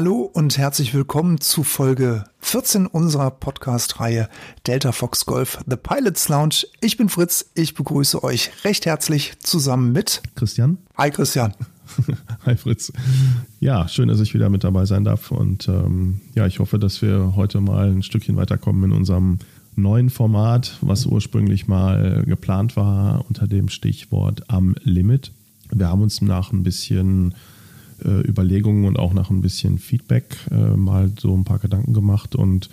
Hallo und herzlich willkommen zu Folge 14 unserer Podcast-Reihe Delta Fox Golf The Pilots Lounge. Ich bin Fritz, ich begrüße euch recht herzlich zusammen mit Christian. Hi Christian. Hi Fritz. Ja, schön, dass ich wieder mit dabei sein darf und ähm, ja, ich hoffe, dass wir heute mal ein Stückchen weiterkommen in unserem neuen Format, was ursprünglich mal geplant war unter dem Stichwort am Limit. Wir haben uns nach ein bisschen äh, Überlegungen und auch nach ein bisschen Feedback äh, mal so ein paar Gedanken gemacht und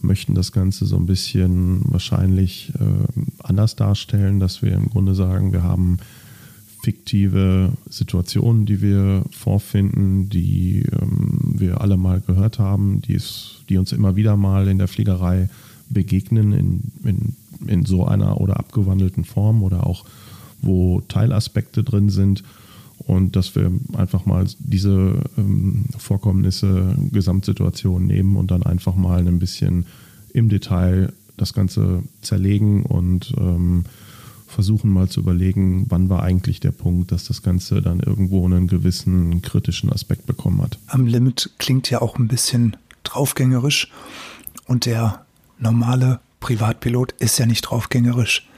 möchten das Ganze so ein bisschen wahrscheinlich äh, anders darstellen, dass wir im Grunde sagen, wir haben fiktive Situationen, die wir vorfinden, die ähm, wir alle mal gehört haben, die, es, die uns immer wieder mal in der Fliegerei begegnen, in, in, in so einer oder abgewandelten Form oder auch wo Teilaspekte drin sind und dass wir einfach mal diese ähm, Vorkommnisse, Gesamtsituation nehmen und dann einfach mal ein bisschen im Detail das Ganze zerlegen und ähm, versuchen mal zu überlegen, wann war eigentlich der Punkt, dass das Ganze dann irgendwo einen gewissen kritischen Aspekt bekommen hat. Am Limit klingt ja auch ein bisschen draufgängerisch und der normale Privatpilot ist ja nicht draufgängerisch.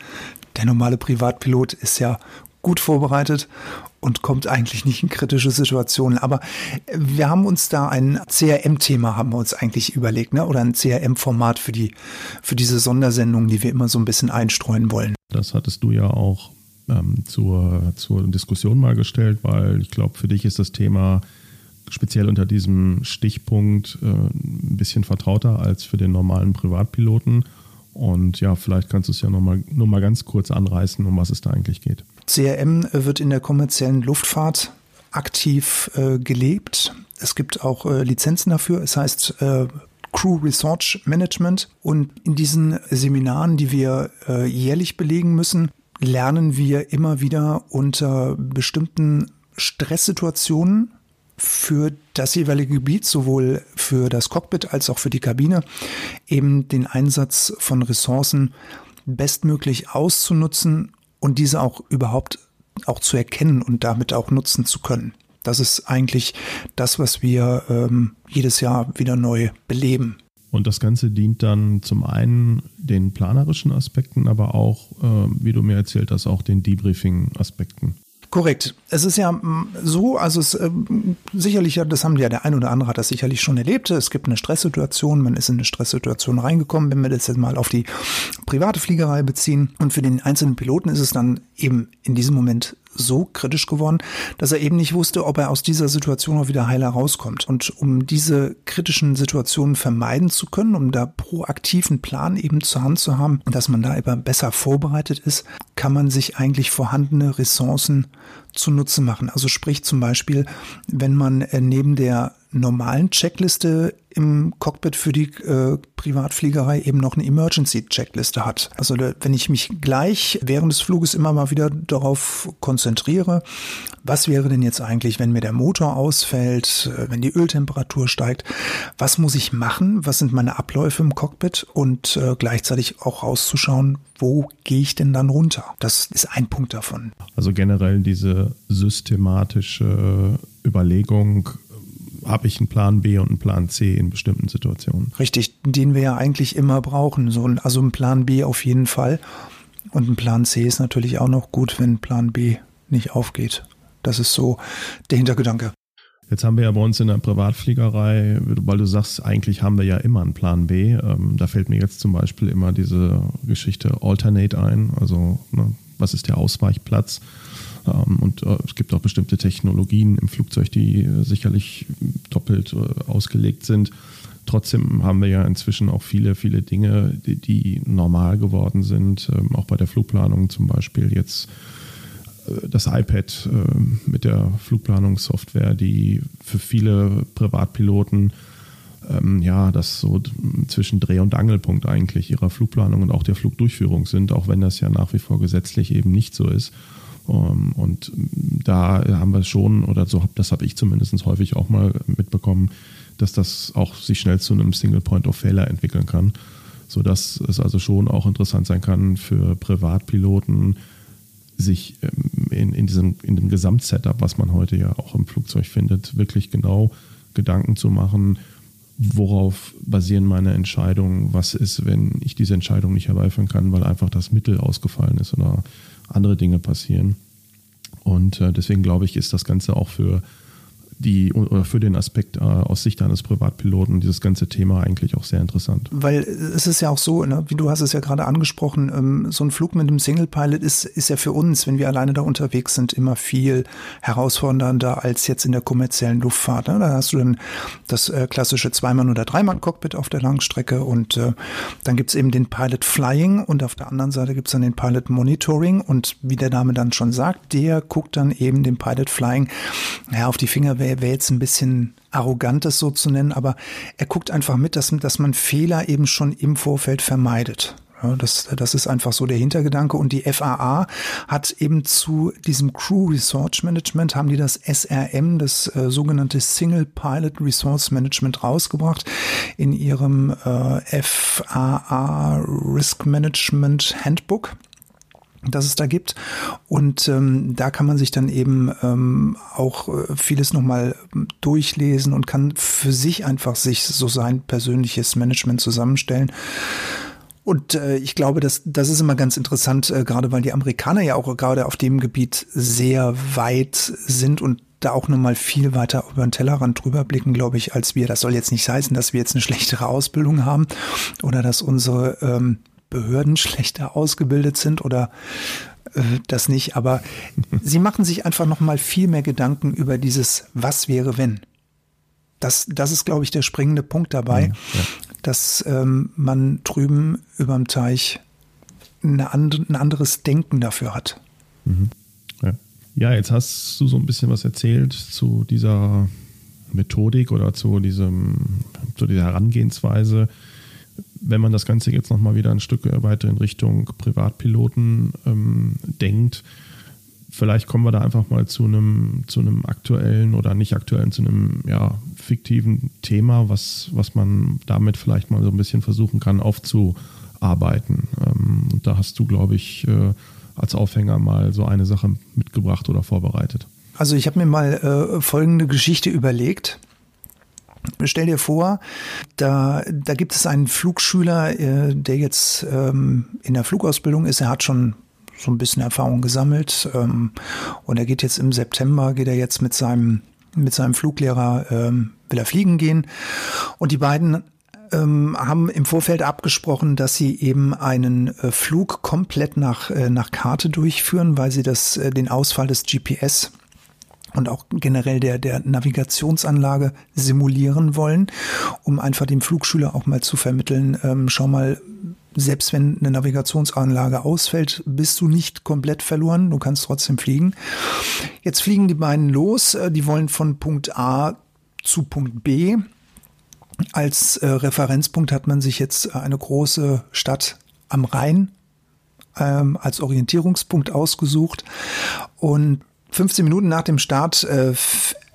Der normale Privatpilot ist ja gut vorbereitet und kommt eigentlich nicht in kritische Situationen. Aber wir haben uns da ein CRM-Thema haben wir uns eigentlich überlegt, ne? Oder ein CRM-Format für die, für diese Sondersendung, die wir immer so ein bisschen einstreuen wollen. Das hattest du ja auch ähm, zur, zur Diskussion mal gestellt, weil ich glaube, für dich ist das Thema speziell unter diesem Stichpunkt äh, ein bisschen vertrauter als für den normalen Privatpiloten. Und ja, vielleicht kannst du es ja nochmal nur mal ganz kurz anreißen, um was es da eigentlich geht. CRM wird in der kommerziellen Luftfahrt aktiv äh, gelebt. Es gibt auch äh, Lizenzen dafür. Es heißt äh, Crew Research Management. Und in diesen Seminaren, die wir äh, jährlich belegen müssen, lernen wir immer wieder unter bestimmten Stresssituationen für das jeweilige Gebiet, sowohl für das Cockpit als auch für die Kabine, eben den Einsatz von Ressourcen bestmöglich auszunutzen und diese auch überhaupt auch zu erkennen und damit auch nutzen zu können. Das ist eigentlich das, was wir ähm, jedes Jahr wieder neu beleben. Und das Ganze dient dann zum einen den planerischen Aspekten, aber auch, äh, wie du mir erzählt hast, auch den Debriefing-Aspekten. Korrekt. Es ist ja mm, so, also es äh, sicherlich, das haben ja der ein oder andere hat das sicherlich schon erlebt. Es gibt eine Stresssituation, man ist in eine Stresssituation reingekommen, wenn wir das jetzt mal auf die private Fliegerei beziehen. Und für den einzelnen Piloten ist es dann eben in diesem Moment so kritisch geworden, dass er eben nicht wusste, ob er aus dieser Situation auch wieder heil herauskommt. Und um diese kritischen Situationen vermeiden zu können, um da proaktiven Plan eben zur Hand zu haben, dass man da eben besser vorbereitet ist, kann man sich eigentlich vorhandene Ressourcen zunutze machen. Also sprich zum Beispiel, wenn man äh, neben der normalen Checkliste im Cockpit für die äh, Privatfliegerei eben noch eine Emergency-Checkliste hat. Also wenn ich mich gleich während des Fluges immer mal wieder darauf konzentriere, was wäre denn jetzt eigentlich, wenn mir der Motor ausfällt, äh, wenn die Öltemperatur steigt, was muss ich machen, was sind meine Abläufe im Cockpit und äh, gleichzeitig auch rauszuschauen, wo gehe ich denn dann runter? Das ist ein Punkt davon. Also generell diese systematische Überlegung, habe ich einen Plan B und einen Plan C in bestimmten Situationen. Richtig, den wir ja eigentlich immer brauchen. So, also ein Plan B auf jeden Fall. Und ein Plan C ist natürlich auch noch gut, wenn Plan B nicht aufgeht. Das ist so der Hintergedanke. Jetzt haben wir ja bei uns in der Privatfliegerei, weil du sagst, eigentlich haben wir ja immer einen Plan B. Ähm, da fällt mir jetzt zum Beispiel immer diese Geschichte Alternate ein. Also, ne, was ist der Ausweichplatz? Ähm, und äh, es gibt auch bestimmte Technologien im Flugzeug, die äh, sicherlich doppelt äh, ausgelegt sind. Trotzdem haben wir ja inzwischen auch viele, viele Dinge, die, die normal geworden sind, ähm, auch bei der Flugplanung zum Beispiel jetzt das iPad mit der Flugplanungssoftware, die für viele Privatpiloten ähm, ja, das so zwischen Dreh- und Angelpunkt eigentlich ihrer Flugplanung und auch der Flugdurchführung sind, auch wenn das ja nach wie vor gesetzlich eben nicht so ist. Ähm, und da haben wir schon, oder so, das habe ich zumindest häufig auch mal mitbekommen, dass das auch sich schnell zu einem Single Point of Failure entwickeln kann, sodass es also schon auch interessant sein kann für Privatpiloten, sich ähm, in, in, diesem, in dem Gesamtsetup, was man heute ja auch im Flugzeug findet, wirklich genau Gedanken zu machen, worauf basieren meine Entscheidungen, was ist, wenn ich diese Entscheidung nicht herbeiführen kann, weil einfach das Mittel ausgefallen ist oder andere Dinge passieren. Und äh, deswegen glaube ich, ist das Ganze auch für die oder für den Aspekt äh, aus Sicht eines Privatpiloten dieses ganze Thema eigentlich auch sehr interessant. Weil es ist ja auch so, ne, wie du hast es ja gerade angesprochen, ähm, so ein Flug mit einem Single Pilot ist, ist ja für uns, wenn wir alleine da unterwegs sind, immer viel herausfordernder als jetzt in der kommerziellen Luftfahrt. Ne? Da hast du dann das äh, klassische Zweimann- oder Dreimann-Cockpit auf der Langstrecke und äh, dann gibt's eben den Pilot Flying und auf der anderen Seite gibt's dann den Pilot Monitoring und wie der Name dann schon sagt, der guckt dann eben dem Pilot Flying ja, auf die Finger wäre wär jetzt ein bisschen arrogant, das so zu nennen, aber er guckt einfach mit, dass, dass man Fehler eben schon im Vorfeld vermeidet. Ja, das, das ist einfach so der Hintergedanke. Und die FAA hat eben zu diesem Crew Resource Management, haben die das SRM, das äh, sogenannte Single Pilot Resource Management rausgebracht in ihrem äh, FAA Risk Management Handbook das es da gibt. Und ähm, da kann man sich dann eben ähm, auch äh, vieles nochmal durchlesen und kann für sich einfach sich so sein persönliches Management zusammenstellen. Und äh, ich glaube, dass das ist immer ganz interessant, äh, gerade weil die Amerikaner ja auch gerade auf dem Gebiet sehr weit sind und da auch nochmal viel weiter über den Tellerrand drüber blicken, glaube ich, als wir. Das soll jetzt nicht heißen, dass wir jetzt eine schlechtere Ausbildung haben oder dass unsere ähm, Behörden schlechter ausgebildet sind oder äh, das nicht, aber sie machen sich einfach noch mal viel mehr Gedanken über dieses Was wäre wenn. Das, das ist, glaube ich, der springende Punkt dabei, mhm, ja. dass ähm, man drüben überm Teich eine and ein anderes Denken dafür hat. Mhm. Ja. ja, jetzt hast du so ein bisschen was erzählt zu dieser Methodik oder zu diesem, zu dieser Herangehensweise wenn man das Ganze jetzt nochmal wieder ein Stück weiter in Richtung Privatpiloten ähm, denkt, vielleicht kommen wir da einfach mal zu einem, zu einem aktuellen oder nicht aktuellen, zu einem ja, fiktiven Thema, was, was man damit vielleicht mal so ein bisschen versuchen kann aufzuarbeiten. Ähm, und da hast du, glaube ich, äh, als Aufhänger mal so eine Sache mitgebracht oder vorbereitet. Also ich habe mir mal äh, folgende Geschichte überlegt. Stell dir vor, da, da gibt es einen Flugschüler, äh, der jetzt ähm, in der Flugausbildung ist. Er hat schon so ein bisschen Erfahrung gesammelt ähm, und er geht jetzt im September, geht er jetzt mit seinem, mit seinem Fluglehrer, ähm, will er fliegen gehen. Und die beiden ähm, haben im Vorfeld abgesprochen, dass sie eben einen äh, Flug komplett nach, äh, nach Karte durchführen, weil sie das, äh, den Ausfall des GPS und auch generell der, der Navigationsanlage simulieren wollen, um einfach dem Flugschüler auch mal zu vermitteln, ähm, schau mal, selbst wenn eine Navigationsanlage ausfällt, bist du nicht komplett verloren, du kannst trotzdem fliegen. Jetzt fliegen die beiden los, äh, die wollen von Punkt A zu Punkt B. Als äh, Referenzpunkt hat man sich jetzt eine große Stadt am Rhein ähm, als Orientierungspunkt ausgesucht und 15 Minuten nach dem Start äh,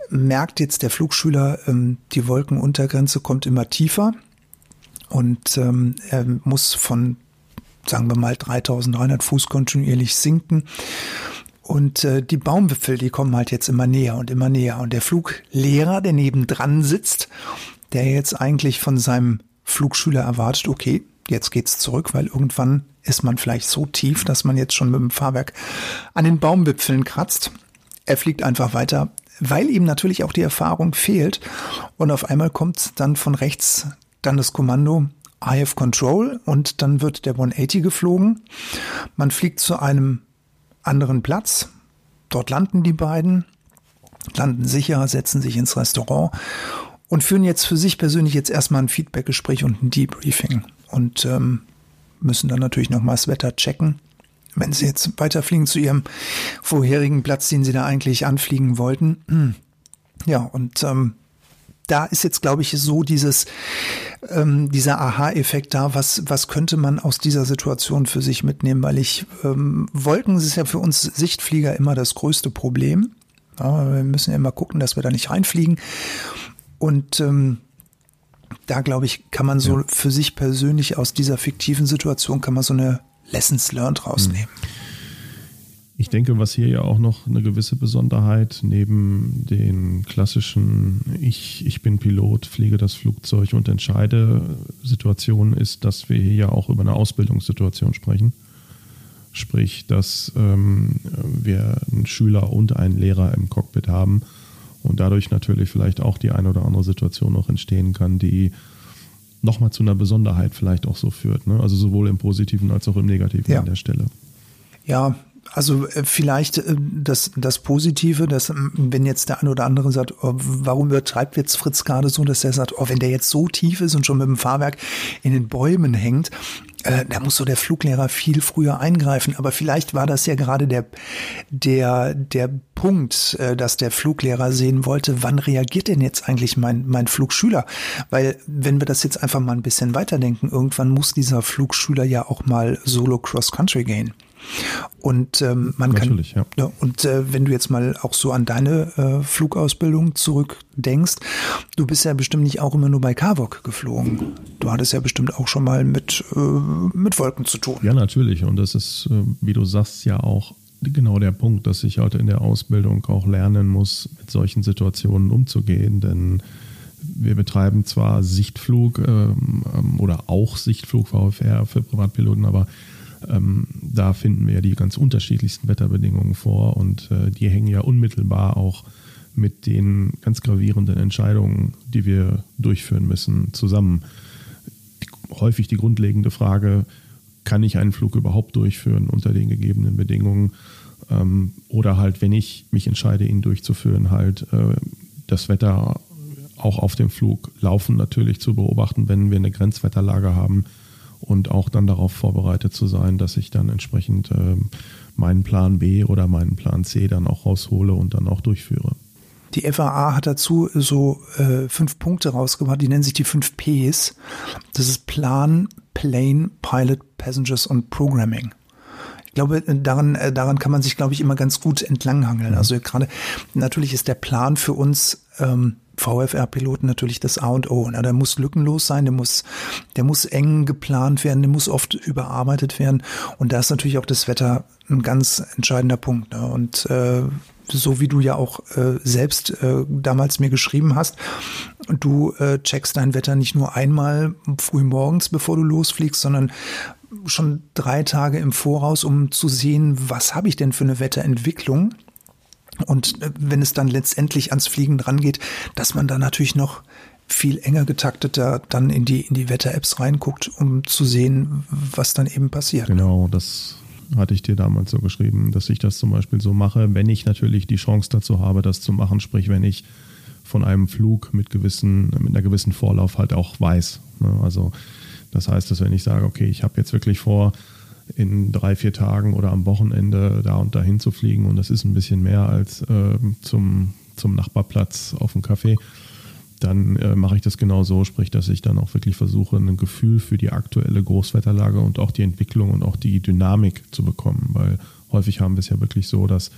merkt jetzt der Flugschüler, ähm, die Wolkenuntergrenze kommt immer tiefer und ähm, er muss von, sagen wir mal, 3300 Fuß kontinuierlich sinken. Und äh, die Baumwipfel, die kommen halt jetzt immer näher und immer näher. Und der Fluglehrer, der nebendran sitzt, der jetzt eigentlich von seinem Flugschüler erwartet, okay, jetzt geht's zurück, weil irgendwann ist man vielleicht so tief, dass man jetzt schon mit dem Fahrwerk an den Baumwipfeln kratzt. Er fliegt einfach weiter, weil ihm natürlich auch die Erfahrung fehlt. Und auf einmal kommt dann von rechts dann das Kommando I have control und dann wird der 180 geflogen. Man fliegt zu einem anderen Platz. Dort landen die beiden, landen sicher, setzen sich ins Restaurant und führen jetzt für sich persönlich jetzt erstmal ein Feedbackgespräch und ein Debriefing und ähm, müssen dann natürlich nochmal das Wetter checken. Wenn Sie jetzt weiterfliegen zu Ihrem vorherigen Platz, den Sie da eigentlich anfliegen wollten. Ja, und ähm, da ist jetzt, glaube ich, so dieses, ähm, dieser Aha-Effekt da, was, was könnte man aus dieser Situation für sich mitnehmen, weil ich, ähm, Wolken ist ja für uns Sichtflieger immer das größte Problem. Ja, wir müssen ja immer gucken, dass wir da nicht reinfliegen. Und ähm, da glaube ich, kann man so ja. für sich persönlich aus dieser fiktiven Situation kann man so eine Lessons learned rausnehmen. Ich denke, was hier ja auch noch eine gewisse Besonderheit neben den klassischen Ich, ich bin Pilot, fliege das Flugzeug und entscheide Situationen ist, dass wir hier ja auch über eine Ausbildungssituation sprechen. Sprich, dass ähm, wir einen Schüler und einen Lehrer im Cockpit haben und dadurch natürlich vielleicht auch die eine oder andere Situation noch entstehen kann, die nochmal zu einer Besonderheit vielleicht auch so führt. Ne? Also sowohl im Positiven als auch im Negativen Ja. an der Stelle. Ja, also äh, vielleicht äh, das, das Positive, dass wenn jetzt der eine oder andere sagt, oh, warum übertreibt jetzt Fritz gerade so, dass er sagt, oh, wenn der jetzt so tief ist und schon mit dem Fahrwerk in den Bäumen hängt, äh, da muss so der Fluglehrer viel früher eingreifen. Aber vielleicht war das ja gerade der, der, der Punkt, äh, dass der Fluglehrer sehen wollte, wann reagiert denn jetzt eigentlich mein, mein Flugschüler? Weil wenn wir das jetzt einfach mal ein bisschen weiterdenken, irgendwann muss dieser Flugschüler ja auch mal solo Cross Country gehen. Und ähm, man Natürlich, kann ja. und äh, wenn du jetzt mal auch so an deine äh, Flugausbildung zurückdenkst, du bist ja bestimmt nicht auch immer nur bei Kavok geflogen. Du hattest ja bestimmt auch schon mal mit äh, mit Wolken zu tun. Ja, natürlich. Und das ist, äh, wie du sagst, ja auch genau der Punkt, dass ich heute in der Ausbildung auch lernen muss, mit solchen Situationen umzugehen. Denn wir betreiben zwar Sichtflug ähm, ähm, oder auch Sichtflug VFR für Privatpiloten, aber ähm, da finden wir ja die ganz unterschiedlichsten Wetterbedingungen vor und äh, die hängen ja unmittelbar auch mit den ganz gravierenden Entscheidungen, die wir durchführen müssen, zusammen. Häufig die grundlegende Frage, kann ich einen Flug überhaupt durchführen unter den gegebenen Bedingungen? Ähm, oder halt, wenn ich mich entscheide, ihn durchzuführen, halt äh, das Wetter auch auf dem Flug laufen natürlich zu beobachten, wenn wir eine Grenzwetterlage haben und auch dann darauf vorbereitet zu sein, dass ich dann entsprechend ähm, meinen Plan B oder meinen Plan C dann auch raushole und dann auch durchführe. Die FAA hat dazu so äh, fünf Punkte rausgebracht, die nennen sich die fünf Ps. Das ist Plan, Plane, Pilot, Passengers und Programming. Ich glaube, daran, äh, daran kann man sich, glaube ich, immer ganz gut entlanghangeln. Also gerade, natürlich ist der Plan für uns ähm, VFR-Piloten natürlich das A und O. Ne? Der muss lückenlos sein, der muss, der muss eng geplant werden, der muss oft überarbeitet werden. Und da ist natürlich auch das Wetter ein ganz entscheidender Punkt. Ne? Und äh, so wie du ja auch äh, selbst äh, damals mir geschrieben hast, du äh, checkst dein Wetter nicht nur einmal früh morgens, bevor du losfliegst, sondern schon drei Tage im Voraus, um zu sehen, was habe ich denn für eine Wetterentwicklung. Und äh, wenn es dann letztendlich ans Fliegen dran geht, dass man da natürlich noch viel enger getakteter dann in die, in die Wetter-Apps reinguckt, um zu sehen, was dann eben passiert. Genau, das hatte ich dir damals so geschrieben, dass ich das zum Beispiel so mache, wenn ich natürlich die Chance dazu habe, das zu machen, sprich, wenn ich von einem Flug mit gewissen, mit einer gewissen Vorlauf halt auch weiß. Ne? Also das heißt, dass wenn ich sage, okay, ich habe jetzt wirklich vor, in drei, vier Tagen oder am Wochenende da und dahin zu fliegen. Und das ist ein bisschen mehr als äh, zum, zum Nachbarplatz auf dem Café, dann äh, mache ich das genau so, sprich, dass ich dann auch wirklich versuche, ein Gefühl für die aktuelle Großwetterlage und auch die Entwicklung und auch die Dynamik zu bekommen, weil häufig haben wir es ja wirklich so, dass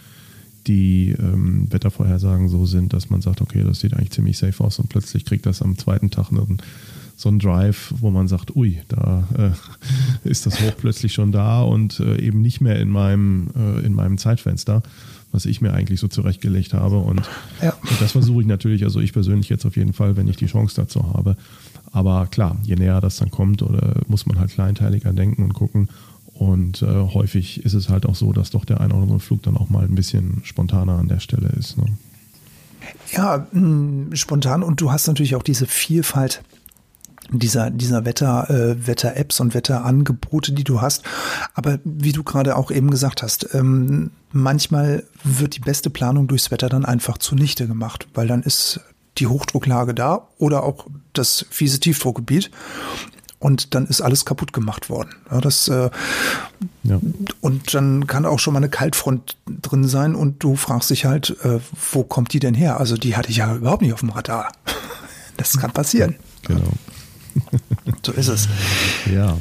die ähm, Wettervorhersagen so sind, dass man sagt, okay, das sieht eigentlich ziemlich safe aus und plötzlich kriegt das am zweiten Tag einen, so einen Drive, wo man sagt, ui, da äh, ist das Hoch plötzlich schon da und äh, eben nicht mehr in meinem, äh, in meinem Zeitfenster, was ich mir eigentlich so zurechtgelegt habe. Und, Ja. und das versuche ich natürlich, also ich persönlich jetzt auf jeden Fall, wenn ich die Chance dazu habe. Aber klar, je näher das dann kommt, oder muss man halt kleinteiliger denken und gucken. Und äh, häufig ist es halt auch so, dass doch der ein oder andere Flug dann auch mal ein bisschen spontaner an der Stelle ist. Ne? Ja, mh, spontan und du hast natürlich auch diese Vielfalt dieser, dieser Wetter, äh, Wetter-Apps und Wetterangebote, die du hast. Aber wie du gerade auch eben gesagt hast, ähm, manchmal wird die beste Planung durchs Wetter dann einfach zunichte gemacht, weil dann ist die Hochdrucklage da oder auch das fiese Tiefdruckgebiet und dann ist alles kaputt gemacht worden. Ja, das, äh, Ja. und dann kann auch schon mal eine Kaltfront drin sein und du fragst dich halt, äh, wo kommt die denn her? Also die hatte ich ja überhaupt nicht auf dem Radar. Das kann passieren. Genau. So ist es. Ja.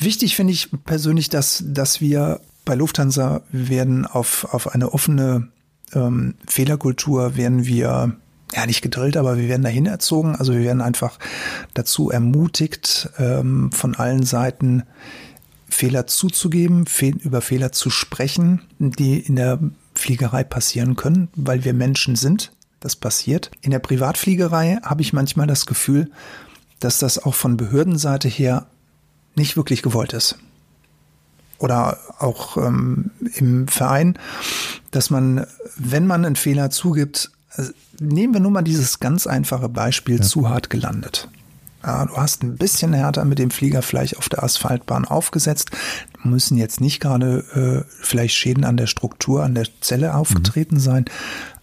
Wichtig finde ich persönlich, dass, dass wir bei Lufthansa werden auf, auf eine offene ähm, Fehlerkultur werden wir ja nicht gedrillt, aber wir werden dahin erzogen. Also wir werden einfach dazu ermutigt, ähm, von allen Seiten Fehler zuzugeben, über Fehler zu sprechen, die in der Fliegerei passieren können, weil wir Menschen sind. Das passiert. In der Privatfliegerei habe ich manchmal das Gefühl, dass das auch von Behördenseite her nicht wirklich gewollt ist. Oder auch ähm, im Verein, dass man, wenn man einen Fehler zugibt, also nehmen wir nur mal dieses ganz einfache Beispiel ja. zu hart gelandet. Ja, du hast ein bisschen härter mit dem Flieger vielleicht auf der Asphaltbahn aufgesetzt. Müssen jetzt nicht gerade äh, vielleicht Schäden an der Struktur, an der Zelle aufgetreten mhm. sein,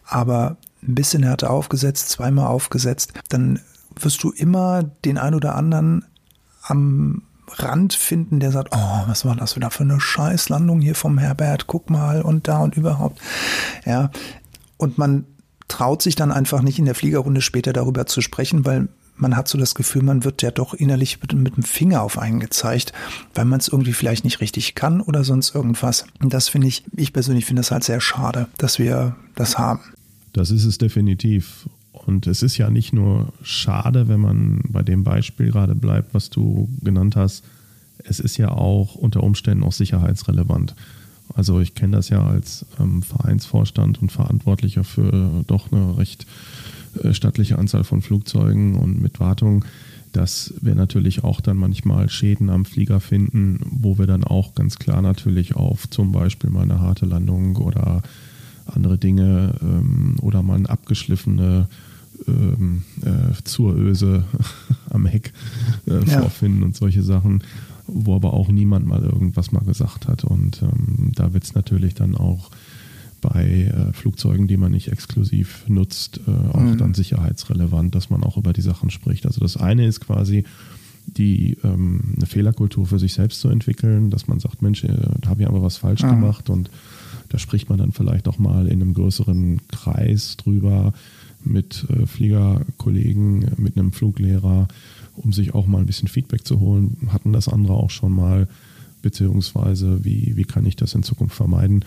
aber ein bisschen härter aufgesetzt, zweimal aufgesetzt, dann wirst du immer den ein oder anderen am Rand finden, der sagt, oh, was war das wieder für eine Scheißlandung hier vom Herbert, guck mal und da und überhaupt. Ja, und man traut sich dann einfach nicht in der Fliegerrunde später darüber zu sprechen, weil man hat so das Gefühl, man wird ja doch innerlich mit, mit dem Finger auf einen gezeigt, weil man es irgendwie vielleicht nicht richtig kann oder sonst irgendwas. Und das finde ich, ich persönlich finde das halt sehr schade, dass wir das haben. Das ist es definitiv. Und es ist ja nicht nur schade, wenn man bei dem Beispiel gerade bleibt, was du genannt hast. Es ist ja auch unter Umständen auch sicherheitsrelevant. Also ich kenne das ja als ähm, Vereinsvorstand und Verantwortlicher für doch eine recht äh, stattliche Anzahl von Flugzeugen und mit Wartung, dass wir natürlich auch dann manchmal Schäden am Flieger finden, wo wir dann auch ganz klar natürlich auf zum Beispiel mal eine harte Landung oder andere Dinge ähm, oder mal eine abgeschliffene ähm, äh, Zuröse am Heck äh, ja. vorfinden und solche Sachen, wo aber auch niemand mal irgendwas mal gesagt hat. Und ähm, da wird es natürlich dann auch bei äh, Flugzeugen, die man nicht exklusiv nutzt, äh, auch mhm. dann sicherheitsrelevant, dass man auch über die Sachen spricht. Also das eine ist quasi die ähm, eine Fehlerkultur für sich selbst zu entwickeln, dass man sagt, Mensch, äh, da habe ich aber was falsch mhm. gemacht und da spricht man dann vielleicht auch mal in einem größeren Kreis drüber mit äh, Fliegerkollegen, mit einem Fluglehrer, um sich auch mal ein bisschen Feedback zu holen. Hatten das andere auch schon mal, beziehungsweise wie, wie kann ich das in Zukunft vermeiden?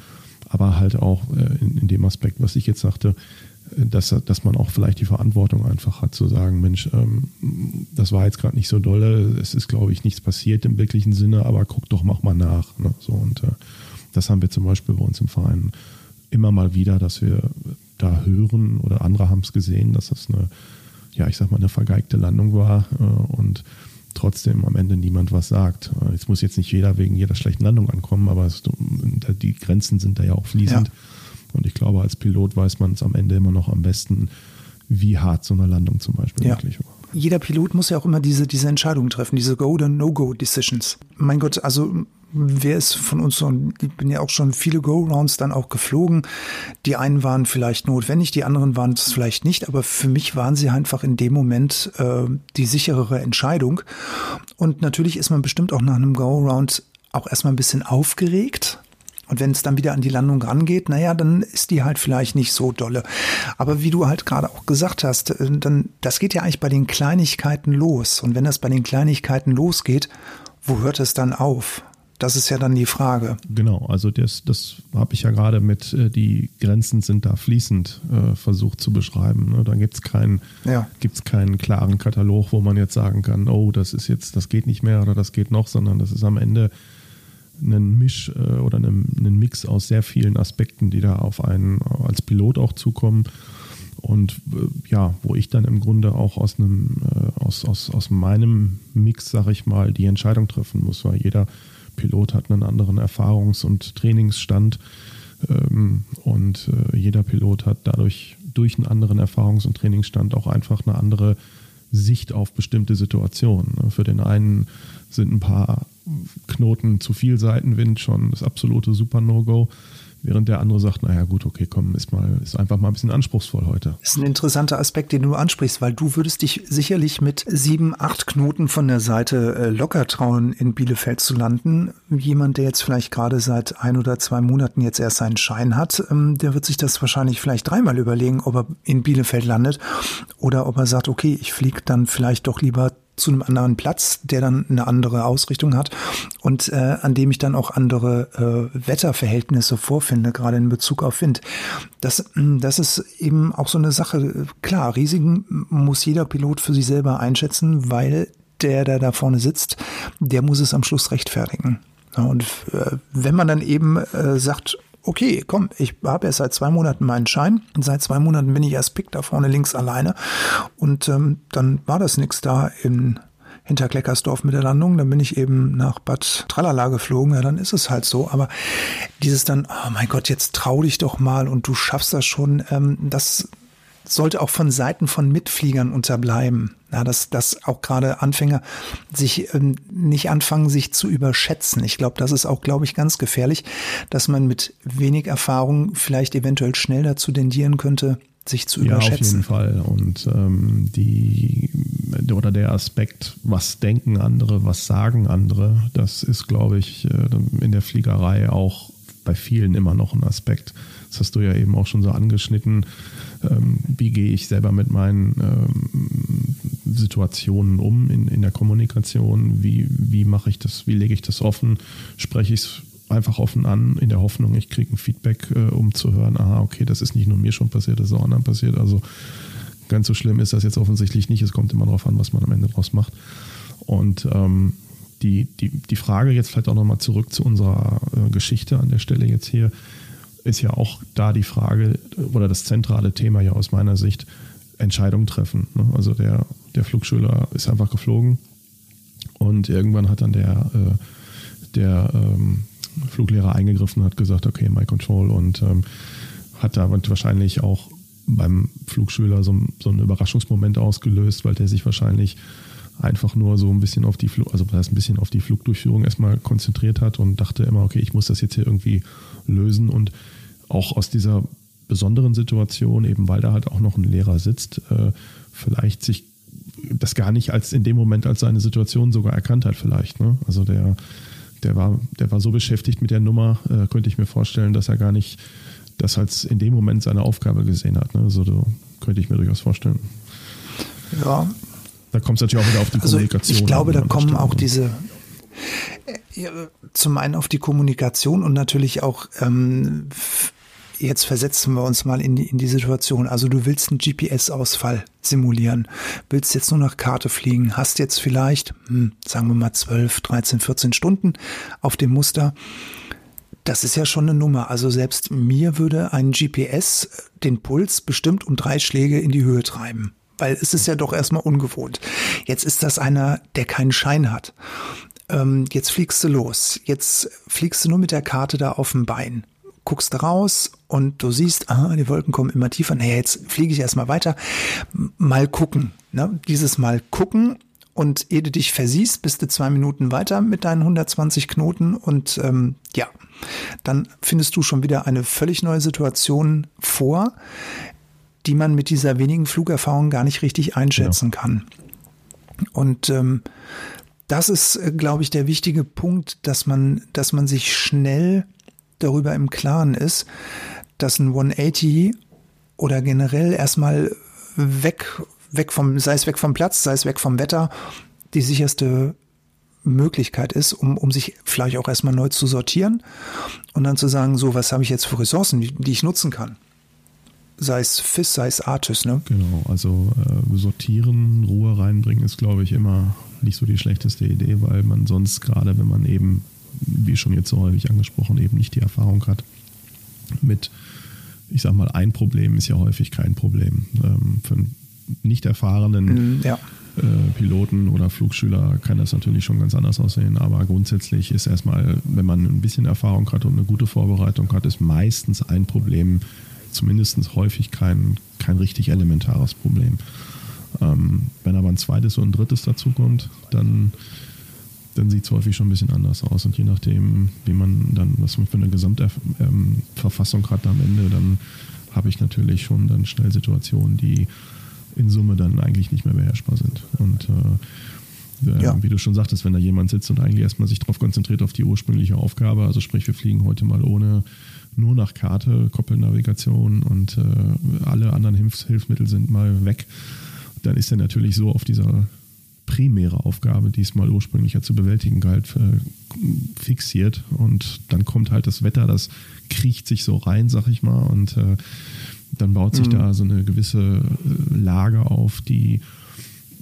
aber halt auch äh, in, in, dem Aspekt, was ich jetzt sagte, äh, dass, dass man auch vielleicht die Verantwortung einfach hat zu sagen, Mensch, ähm, das war jetzt gerade nicht so dolle, es ist, glaube ich, nichts passiert im wirklichen Sinne, aber guck doch, mach mal nach. Ne? So, und äh, das haben wir zum Beispiel bei uns im Verein immer mal wieder, dass wir da hören oder andere haben es gesehen, dass das eine, ja, ich sag mal, eine vergeigte Landung war äh, und trotzdem am Ende niemand was sagt. Jetzt muss jetzt nicht jeder wegen jeder schlechten Landung ankommen, aber es, die Grenzen sind da ja auch fließend. Ja. Und ich glaube, als Pilot weiß man es am Ende immer noch am besten, wie hart so eine Landung zum Beispiel ja. wirklich war. Jeder Pilot muss ja auch immer diese, diese Entscheidungen treffen, diese Go- oder No-Go-Decisions. Mein Gott, also wer ist von uns so, ich bin ja auch schon viele Go-Rounds dann auch geflogen. Die einen waren vielleicht notwendig, die anderen waren es vielleicht nicht, aber für mich waren sie einfach in dem Moment äh, die sicherere Entscheidung. Und natürlich ist man bestimmt auch nach einem Go-Round auch erstmal ein bisschen aufgeregt. Und wenn es dann wieder an die Landung rangeht, naja, dann ist die halt vielleicht nicht so dolle. Aber wie du halt gerade auch gesagt hast, äh, dann, das geht ja eigentlich bei den Kleinigkeiten los. Und wenn das bei den Kleinigkeiten losgeht, wo hört es dann auf? Das ist ja dann die Frage. Genau, also das, das habe ich ja gerade mit, äh, die Grenzen sind da fließend äh, versucht zu beschreiben. Ne? Da gibt es keinen, ja. keinen klaren Katalog, wo man jetzt sagen kann, oh, das ist jetzt, das geht nicht mehr oder das geht noch, sondern das ist am Ende ein Misch äh, oder ein, Mix aus sehr vielen Aspekten, die da auf einen als Pilot auch zukommen. Und äh, ja, wo ich dann im Grunde auch aus einem, äh, aus, aus, aus meinem Mix, sag ich mal, die Entscheidung treffen muss, weil jeder Pilot hat einen anderen Erfahrungs- und Trainingsstand ähm, und äh, jeder Pilot hat dadurch durch einen anderen Erfahrungs- und Trainingsstand auch einfach eine andere Sicht auf bestimmte Situationen. Ne? Für den einen sind ein paar Knoten zu viel Seitenwind schon das absolute Super-No-Go. Während der andere sagt, naja gut, okay, komm, ist mal, ist einfach mal ein bisschen anspruchsvoll heute. Das ist ein interessanter Aspekt, den du ansprichst, weil du würdest dich sicherlich mit sieben, acht Knoten von der Seite äh, locker trauen, in Bielefeld zu landen. Jemand, der jetzt vielleicht gerade seit ein oder zwei Monaten jetzt erst seinen Schein hat, ähm, der wird sich das wahrscheinlich vielleicht dreimal überlegen, ob er in Bielefeld landet oder ob er sagt, okay, ich fliege dann vielleicht doch lieber zu einem anderen Platz, der dann eine andere Ausrichtung hat und äh, an dem ich dann auch andere äh, Wetterverhältnisse vorfinde, gerade in Bezug auf Wind. Das, das ist eben auch so eine Sache. Klar, Risiken muss jeder Pilot für sich selber einschätzen, weil der, der da vorne sitzt, der muss es am Schluss rechtfertigen. Und äh, wenn man dann eben äh, sagt, okay, komm, ich habe erst seit zwei Monaten meinen Schein. Und seit zwei Monaten bin ich erst Pick da vorne links alleine. Und ähm, dann war das nix da in hinter Kleckersdorf mit der Landung. Dann bin ich eben nach Bad Tralala geflogen. Ja, dann ist es halt so. Aber dieses dann, oh mein Gott, jetzt trau dich doch mal und du schaffst das schon, ähm, das sollte auch von Seiten von Mitfliegern unterbleiben. Ja, dass, dass auch gerade Anfänger sich ähm, nicht anfangen, sich zu überschätzen. Ich glaube, das ist auch, glaube ich, ganz gefährlich, dass man mit wenig Erfahrung vielleicht eventuell schnell dazu tendieren könnte, sich zu ja, überschätzen. Ja, auf jeden Fall. Und ähm, die oder der Aspekt, was denken andere, was sagen andere, das ist, glaube ich, äh, in der Fliegerei auch bei vielen immer noch ein Aspekt. Das hast du ja eben auch schon so angeschnitten ähm, wie gehe ich selber mit meinen ähm, Situationen um in, in der Kommunikation, wie, wie mache ich das, wie lege ich das offen, spreche ich es einfach offen an, in der Hoffnung, ich kriege ein Feedback, äh, um zu hören, aha, okay, das ist nicht nur mir schon passiert, das ist auch anderen passiert. Also ganz so schlimm ist das jetzt offensichtlich nicht. Es kommt immer darauf an, was man am Ende draus macht. Und ähm, die, die, die Frage jetzt vielleicht auch nochmal zurück zu unserer äh, Geschichte an der Stelle jetzt hier ist ja auch da die Frage oder das zentrale Thema ja aus meiner Sicht, Entscheidung treffen. Ne? Also der, der Flugschüler ist einfach geflogen und irgendwann hat dann der, äh, der ähm, Fluglehrer eingegriffen und hat gesagt, okay, my control und ähm, hat da wahrscheinlich auch beim Flugschüler so, so einen Überraschungsmoment ausgelöst, weil der sich wahrscheinlich einfach nur so ein bisschen auf die Flug, also das heißt ein bisschen auf die Flugdurchführung erstmal konzentriert hat und dachte immer, okay, ich muss das jetzt hier irgendwie lösen und auch aus dieser besonderen Situation, eben weil da halt auch noch ein Lehrer sitzt, äh, vielleicht sich das gar nicht als in dem Moment als seine Situation sogar erkannt hat, vielleicht. Ne? Also der, der war, der war so beschäftigt mit der Nummer, äh, könnte ich mir vorstellen, dass er gar nicht das als in dem Moment seine Aufgabe gesehen hat. Ne? Also da könnte ich mir durchaus vorstellen. Ja. Da kommt es natürlich auch wieder auf die also Kommunikation. Ich glaube, da kommen auch diese, zum einen auf die Kommunikation und natürlich auch ähm, jetzt versetzen wir uns mal in die, in die Situation. Also du willst einen GPS-Ausfall simulieren, willst jetzt nur nach Karte fliegen, hast jetzt vielleicht, hm, sagen wir mal 12, 13, 14 Stunden auf dem Muster. Das ist ja schon eine Nummer. Also selbst mir würde ein GPS den Puls bestimmt um drei Schläge in die Höhe treiben. Weil es ist ja doch erstmal ungewohnt. Jetzt ist das einer, der keinen Schein hat ähm, jetzt fliegst du los. Jetzt fliegst du nur mit der Karte da auf dem Bein. Guckst raus und du siehst, aha, die Wolken kommen immer tiefer. Naja, jetzt fliege ich erstmal weiter. Mal gucken. Ne? Dieses Mal gucken und ehe du dich versiehst, bist du zwei Minuten weiter mit deinen 120 Knoten und ähm, ja, dann findest du schon wieder eine völlig neue Situation vor, die man mit dieser wenigen Flugerfahrung gar nicht richtig einschätzen ja. kann. Und ähm, das ist, äh, glaube ich, der wichtige Punkt, dass man, dass man sich schnell darüber im Klaren ist, dass ein 180 oder generell erstmal weg, weg vom, sei es weg vom Platz, sei es weg vom Wetter, die sicherste Möglichkeit ist, um, um sich vielleicht auch erstmal neu zu sortieren und dann zu sagen, so, was habe ich jetzt für Ressourcen, die, die ich nutzen kann sei es FIS, sei es Artis, ne? Genau, also äh, sortieren, Ruhe reinbringen ist, glaube ich, immer nicht so die schlechteste Idee, weil man sonst gerade, wenn man eben, wie schon jetzt so häufig angesprochen, eben nicht die Erfahrung hat mit, ich sag mal, ein Problem ist ja häufig kein Problem. Ähm, für einen nicht erfahrenen mm, ja. äh, Piloten oder Flugschüler kann das natürlich schon ganz anders aussehen, aber grundsätzlich ist erstmal, wenn man ein bisschen Erfahrung hat und eine gute Vorbereitung hat, ist meistens ein Problem, zumindest häufig kein, kein richtig elementares Problem. Ähm, wenn aber ein zweites und ein drittes dazukommt, dann, dann sieht es häufig schon ein bisschen anders aus. Und je nachdem, wie man dann, was man für eine Gesamtverfassung hat am Ende, dann habe ich natürlich schon dann schnell Situationen, die in Summe dann eigentlich nicht mehr beherrschbar sind. Und äh, äh ja. wie du schon sagtest, wenn da jemand sitzt und eigentlich erstmal sich darauf konzentriert auf die ursprüngliche Aufgabe, also sprich, wir fliegen heute mal ohne nur nach Karte, Koppelnavigation und äh, alle anderen Hilfs Hilfsmittel sind mal weg, dann ist er natürlich so auf dieser primäre Aufgabe, die es mal ursprünglich ja zu bewältigen galt, äh, fixiert. Und dann kommt halt das Wetter, das kriecht sich so rein, sag ich mal, und äh, dann baut sich mhm. da so eine gewisse äh, Lage auf, die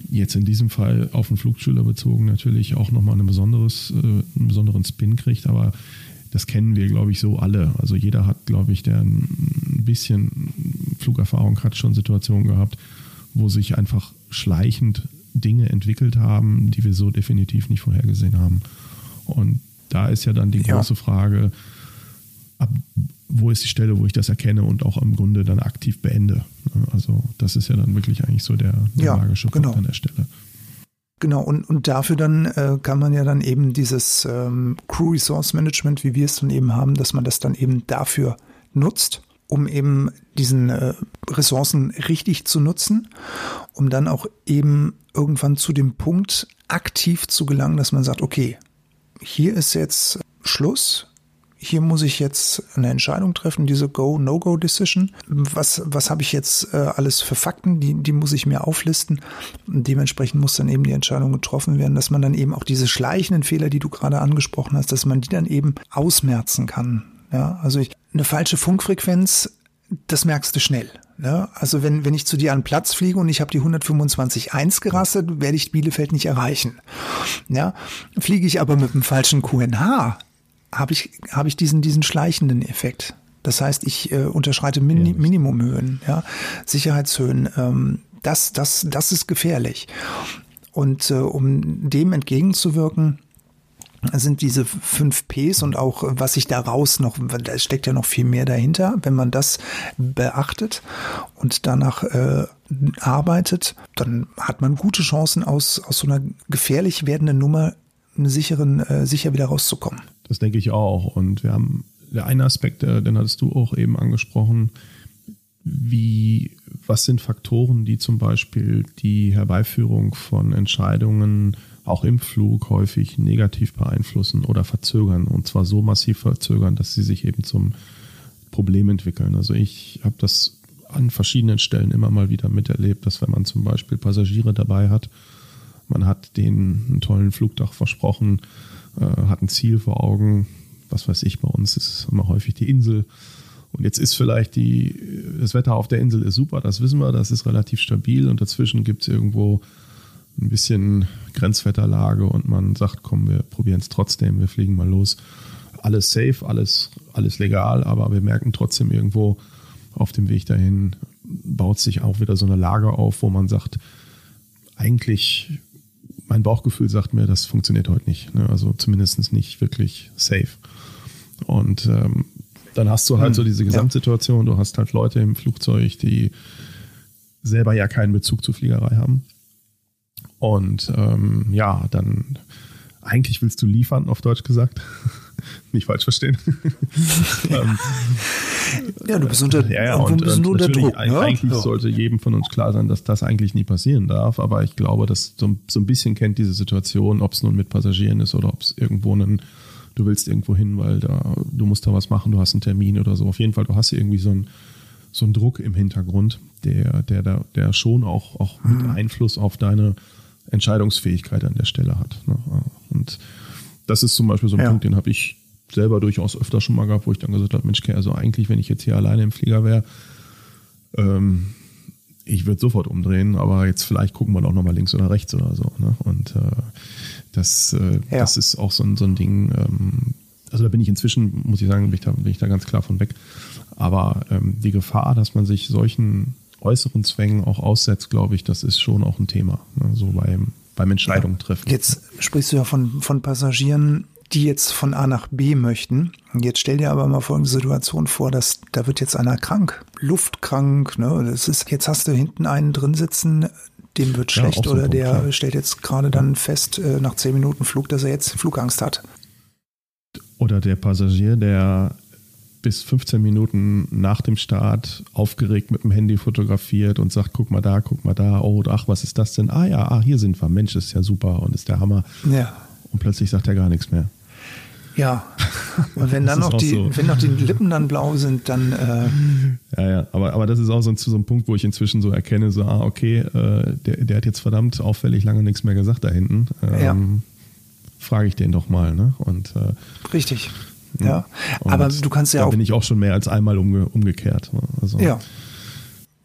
jetzt in diesem Fall auf den Flugschüler bezogen natürlich auch nochmal ein besonderes, äh, einen besonderen Spin kriegt, aber das kennen wir, glaube ich, so alle. Also jeder hat, glaube ich, der ein bisschen Flugerfahrung hat, schon Situationen gehabt, wo sich einfach schleichend Dinge entwickelt haben, die wir so definitiv nicht vorhergesehen haben. Und da ist ja dann die große ja. Frage, ab wo ist die Stelle, wo ich das erkenne und auch im Grunde dann aktiv beende. Also das ist ja dann wirklich eigentlich so der, der ja, magische Punkt genau. an der Stelle. Genau, und, und dafür dann äh, kann man ja dann eben dieses ähm, Crew Resource Management, wie wir es dann eben haben, dass man das dann eben dafür nutzt, um eben diesen äh, Ressourcen richtig zu nutzen, um dann auch eben irgendwann zu dem Punkt aktiv zu gelangen, dass man sagt, okay, hier ist jetzt Schluss, hier muss ich jetzt eine Entscheidung treffen, diese Go-No-Go-Decision. Was, was habe ich jetzt äh, alles für Fakten? Die, die muss ich mir auflisten. Und dementsprechend muss dann eben die Entscheidung getroffen werden, dass man dann eben auch diese schleichenden Fehler, die du gerade angesprochen hast, dass man die dann eben ausmerzen kann. Ja, also ich, eine falsche Funkfrequenz, das merkst du schnell. Ja, also wenn, wenn ich zu dir an Platz fliege und ich habe die 125.1 gerastet, werde ich Bielefeld nicht erreichen. Ja, fliege ich aber mit dem falschen QNH, habe ich, habe ich diesen, diesen schleichenden Effekt. Das heißt, ich äh, unterschreite Min ja. Minimumhöhen, ja, Sicherheitshöhen. Ähm, das, das, das ist gefährlich. Und äh, um dem entgegenzuwirken, sind diese fünf Ps und auch was sich daraus noch, da steckt ja noch viel mehr dahinter, wenn man das beachtet und danach äh, arbeitet, dann hat man gute Chancen aus, aus so einer gefährlich werdenden Nummer sicheren, äh, sicher wieder rauszukommen. Das denke ich auch. Und wir haben der eine Aspekt, äh, den hattest du auch eben angesprochen, wie, was sind Faktoren, die zum Beispiel die Herbeiführung von Entscheidungen auch im Flug häufig negativ beeinflussen oder verzögern und zwar so massiv verzögern, dass sie sich eben zum Problem entwickeln. Also ich habe das an verschiedenen Stellen immer mal wieder miterlebt, dass wenn man zum Beispiel Passagiere dabei hat, man hat denen einen tollen Flugdach versprochen, äh, hat ein Ziel vor Augen. Was weiß ich, bei uns ist immer häufig die Insel. Und jetzt ist vielleicht die, das Wetter auf der Insel ist super, das wissen wir, das ist relativ stabil und dazwischen gibt es irgendwo ein bisschen Grenzwetterlage und man sagt, komm, wir probieren es trotzdem, wir fliegen mal los. Alles safe, alles, alles legal, aber wir merken trotzdem irgendwo auf dem Weg dahin baut sich auch wieder so eine Lage auf, wo man sagt, eigentlich mein Bauchgefühl sagt mir, das funktioniert heute nicht. Ne? Also zumindest nicht wirklich safe. Und ähm, dann hast du halt hm, so diese Gesamtsituation. Du hast halt Leute im Flugzeug, die selber ja keinen Bezug zur Fliegerei haben. Und ähm, ja, dann eigentlich willst du liefern, auf Deutsch gesagt. Nicht falsch verstehen. Ähm, ja, du bist unter, ja, ja, und, und unter Druck. Ne? Eigentlich ja. sollte jedem von uns klar sein, dass das eigentlich nie passieren darf. Aber ich glaube, dass so, so ein bisschen kennt diese Situation, ob es nun mit Passagieren ist oder ob es irgendwo einen, du willst irgendwo hin, weil da, du musst da was machen, du hast einen Termin oder so. Auf jeden Fall, du hast irgendwie so einen, so einen Druck im Hintergrund, der, der, der, der schon auch, auch mit mhm. Einfluss auf deine Entscheidungsfähigkeit an der Stelle hat. Ne? Und das ist zum Beispiel so ein ja. Punkt, den habe ich selber durchaus öfter schon mal gehabt, wo ich dann gesagt habe, Mensch, also eigentlich, wenn ich jetzt hier alleine im Flieger wäre, ähm, ich würde sofort umdrehen, aber jetzt vielleicht gucken wir doch nochmal links oder rechts oder so. Ne? Und äh, das, äh, ja. das ist auch so ein, so ein Ding, ähm, also da bin ich inzwischen, muss ich sagen, bin ich da, bin ich da ganz klar von weg. Aber ähm, die Gefahr, dass man sich solchen äußeren Zwängen auch aussetzt, glaube ich, das ist schon auch ein Thema. Ne? So beim, beim Entscheidung treffen. Jetzt sprichst du ja von, von Passagieren, die jetzt von A nach B möchten. Jetzt stell dir aber mal folgende Situation vor, dass da wird jetzt einer krank, luftkrank, ne? Das ist, jetzt hast du hinten einen drin sitzen, dem wird schlecht ja, oder Punkt, der ja. stellt jetzt gerade dann fest, äh, nach zehn Minuten Flug, dass er jetzt Flugangst hat. Oder der Passagier, der bis 15 Minuten nach dem Start aufgeregt mit dem Handy fotografiert und sagt, guck mal da, guck mal da, oh, ach, was ist das denn? Ah ja, ah, hier sind wir, Mensch, ist ja super und ist der Hammer. Ja. Und plötzlich sagt er gar nichts mehr. Ja, und wenn dann noch die, so. wenn noch die Lippen dann blau sind, dann. Äh ja, ja, aber, aber das ist auch so ein, so ein Punkt, wo ich inzwischen so erkenne, so, ah, okay, äh, der, der hat jetzt verdammt auffällig lange nichts mehr gesagt da hinten. Ähm, ja. Frage ich den doch mal, ne? Und, äh, Richtig. Ja, aber du kannst ja da auch. Da bin ich auch schon mehr als einmal umge umgekehrt. Ne? Also, ja.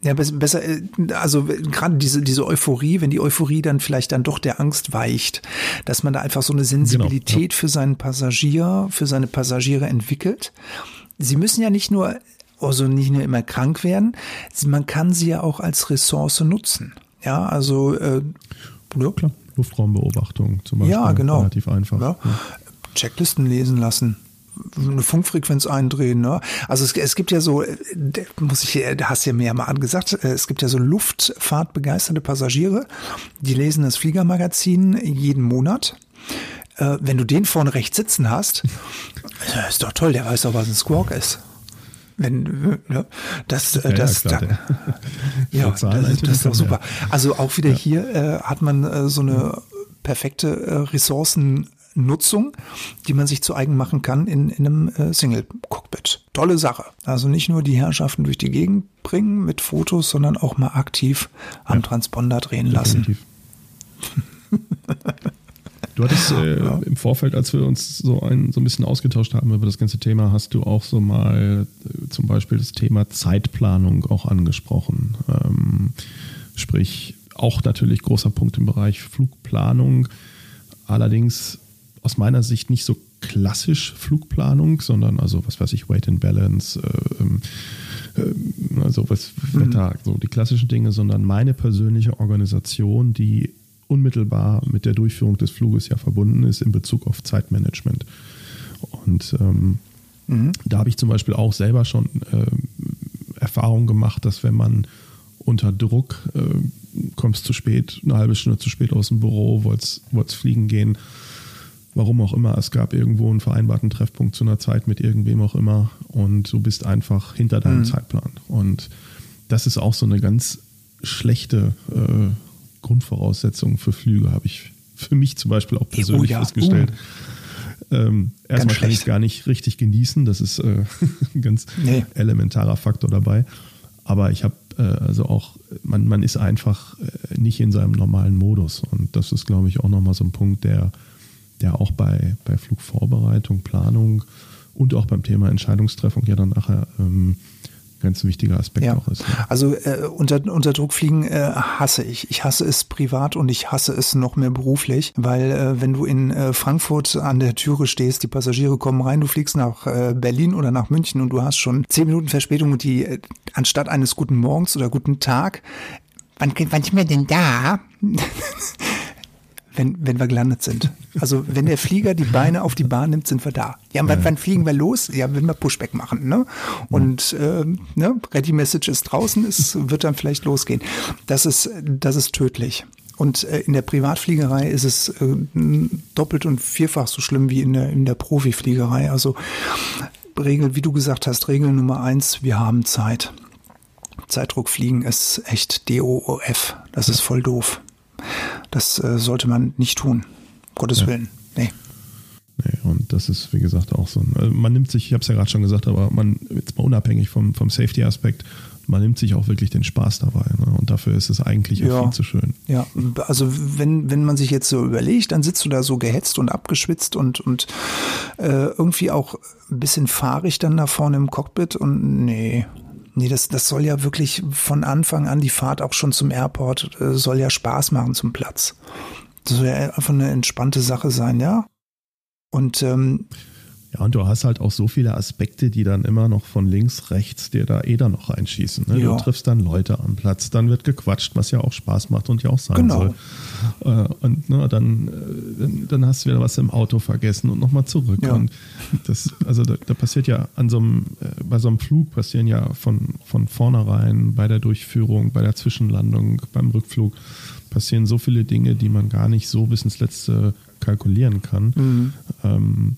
Ja, besser, äh, also gerade diese, diese Euphorie, wenn die Euphorie dann vielleicht dann doch der Angst weicht, dass man da einfach so eine Sensibilität genau, ja. für seinen Passagier, für seine Passagiere entwickelt. Sie müssen ja nicht nur, also nicht nur immer krank werden, man kann sie ja auch als Ressource nutzen. Ja, also äh, ja klar. Luftraumbeobachtung zum Beispiel. Ja, genau. Relativ einfach. Ja. Checklisten lesen lassen eine Funkfrequenz eindrehen. Ne? Also es, es gibt ja so, muss ich, hast ja mir ja mal angesagt, es gibt ja so Luftfahrtbegeisterte Passagiere, die lesen das Fliegermagazin jeden Monat. Äh, wenn du den vorne rechts sitzen hast, ist doch toll, der weiß doch, was ein Squawk ist. Wenn, ne, das, ja, das, ja, klar, da, ja das, das, ist doch super. Also auch wieder ja. hier äh, hat man äh, so eine perfekte äh, Ressourcen Nutzung, die man sich zu eigen machen kann in, in einem äh, Single-Cockpit. Tolle Sache. Also nicht nur die Herrschaften durch die Gegend bringen mit Fotos, sondern auch mal aktiv am ja. Transponder drehen lassen. Du hattest äh, ja. im Vorfeld, als wir uns so ein, so ein bisschen ausgetauscht haben über das ganze Thema, hast du auch so mal äh, zum Beispiel das Thema Zeitplanung auch angesprochen. Ähm, sprich, auch natürlich großer Punkt im Bereich Flugplanung. Allerdings aus meiner Sicht nicht so klassisch Flugplanung, sondern also was weiß ich, Weight and Balance, äh, äh, also was Wetter, mhm. so die klassischen Dinge, sondern meine persönliche Organisation, die unmittelbar mit der Durchführung des Fluges ja verbunden ist in Bezug auf Zeitmanagement. Und ähm, mhm. da habe ich zum Beispiel auch selber schon äh, Erfahrung gemacht, dass wenn man unter Druck äh, kommst zu spät, eine halbe Stunde zu spät aus dem Büro, wolltest fliegen gehen, warum auch immer, es gab irgendwo einen vereinbarten Treffpunkt zu einer Zeit mit irgendwem auch immer und du bist einfach hinter deinem mhm. Zeitplan. Und das ist auch so eine ganz schlechte äh, Grundvoraussetzung für Flüge, habe ich für mich zum Beispiel auch persönlich oh, ja. festgestellt. Uh. Ähm, erstmal kann ich es gar nicht richtig genießen, das ist äh, ein ganz nee. elementarer Faktor dabei. Aber ich habe äh, also auch, man, man ist einfach äh, nicht in seinem normalen Modus. Und das ist, glaube ich, auch nochmal so ein Punkt, der der auch bei, bei Flugvorbereitung, Planung und auch beim Thema Entscheidungstreffung ja dann nachher ähm, ganz wichtiger Aspekt ja. auch ist. Ja. Also äh, unter, unter Druck fliegen äh, hasse ich. Ich hasse es privat und ich hasse es noch mehr beruflich, weil äh, wenn du in äh, Frankfurt an der Türe stehst, die Passagiere kommen rein, du fliegst nach äh, Berlin oder nach München und du hast schon zehn Minuten Verspätung und die äh, anstatt eines guten Morgens oder guten Tag, wann, wann sind wir denn da? wenn, wenn wir gelandet sind. Also wenn der Flieger die Beine auf die Bahn nimmt, sind wir da. Ja, ja. wann fliegen wir los? Ja, wenn wir Pushback machen. Ne? Und äh, ne, Ready Message ist draußen, es wird dann vielleicht losgehen. Das ist, das ist tödlich. Und äh, in der Privatfliegerei ist es äh, doppelt und vierfach so schlimm wie in der, in der Profifliegerei. Also Regel, wie du gesagt hast, Regel Nummer eins, wir haben Zeit. Zeitdruckfliegen ist echt DOOF. Das ist voll doof. Das äh, sollte man nicht tun. Gottes ja. Willen. Nee. Nee, und das ist, wie gesagt, auch so ein, also man nimmt sich, ich habe es ja gerade schon gesagt, aber man, jetzt mal unabhängig vom, vom Safety-Aspekt, man nimmt sich auch wirklich den Spaß dabei. Ne? Und dafür ist es eigentlich ja. viel zu schön. Ja, also wenn, wenn man sich jetzt so überlegt, dann sitzt du da so gehetzt und abgeschwitzt und, und äh, irgendwie auch ein bisschen fahrig dann da vorne im Cockpit und nee, Nee, das, das soll ja wirklich von Anfang an die Fahrt auch schon zum Airport, äh, soll ja Spaß machen zum Platz. Das soll ja einfach eine entspannte Sache sein, ja. Und ähm, ja, und du hast halt auch so viele Aspekte, die dann immer noch von links, rechts dir da eh dann noch reinschießen. Ne? Ja. Du triffst dann Leute am Platz, dann wird gequatscht, was ja auch Spaß macht und ja auch sein genau. soll. Äh, und ne, dann, äh, dann hast du wieder was im Auto vergessen und nochmal zurück. Ja. Und das, also da, da, passiert ja an so einem, äh, bei so einem Flug passieren ja von, von vornherein bei der Durchführung, bei der Zwischenlandung, beim Rückflug passieren so viele Dinge, die man gar nicht so bis ins Letzte kalkulieren kann. Mhm. Ähm,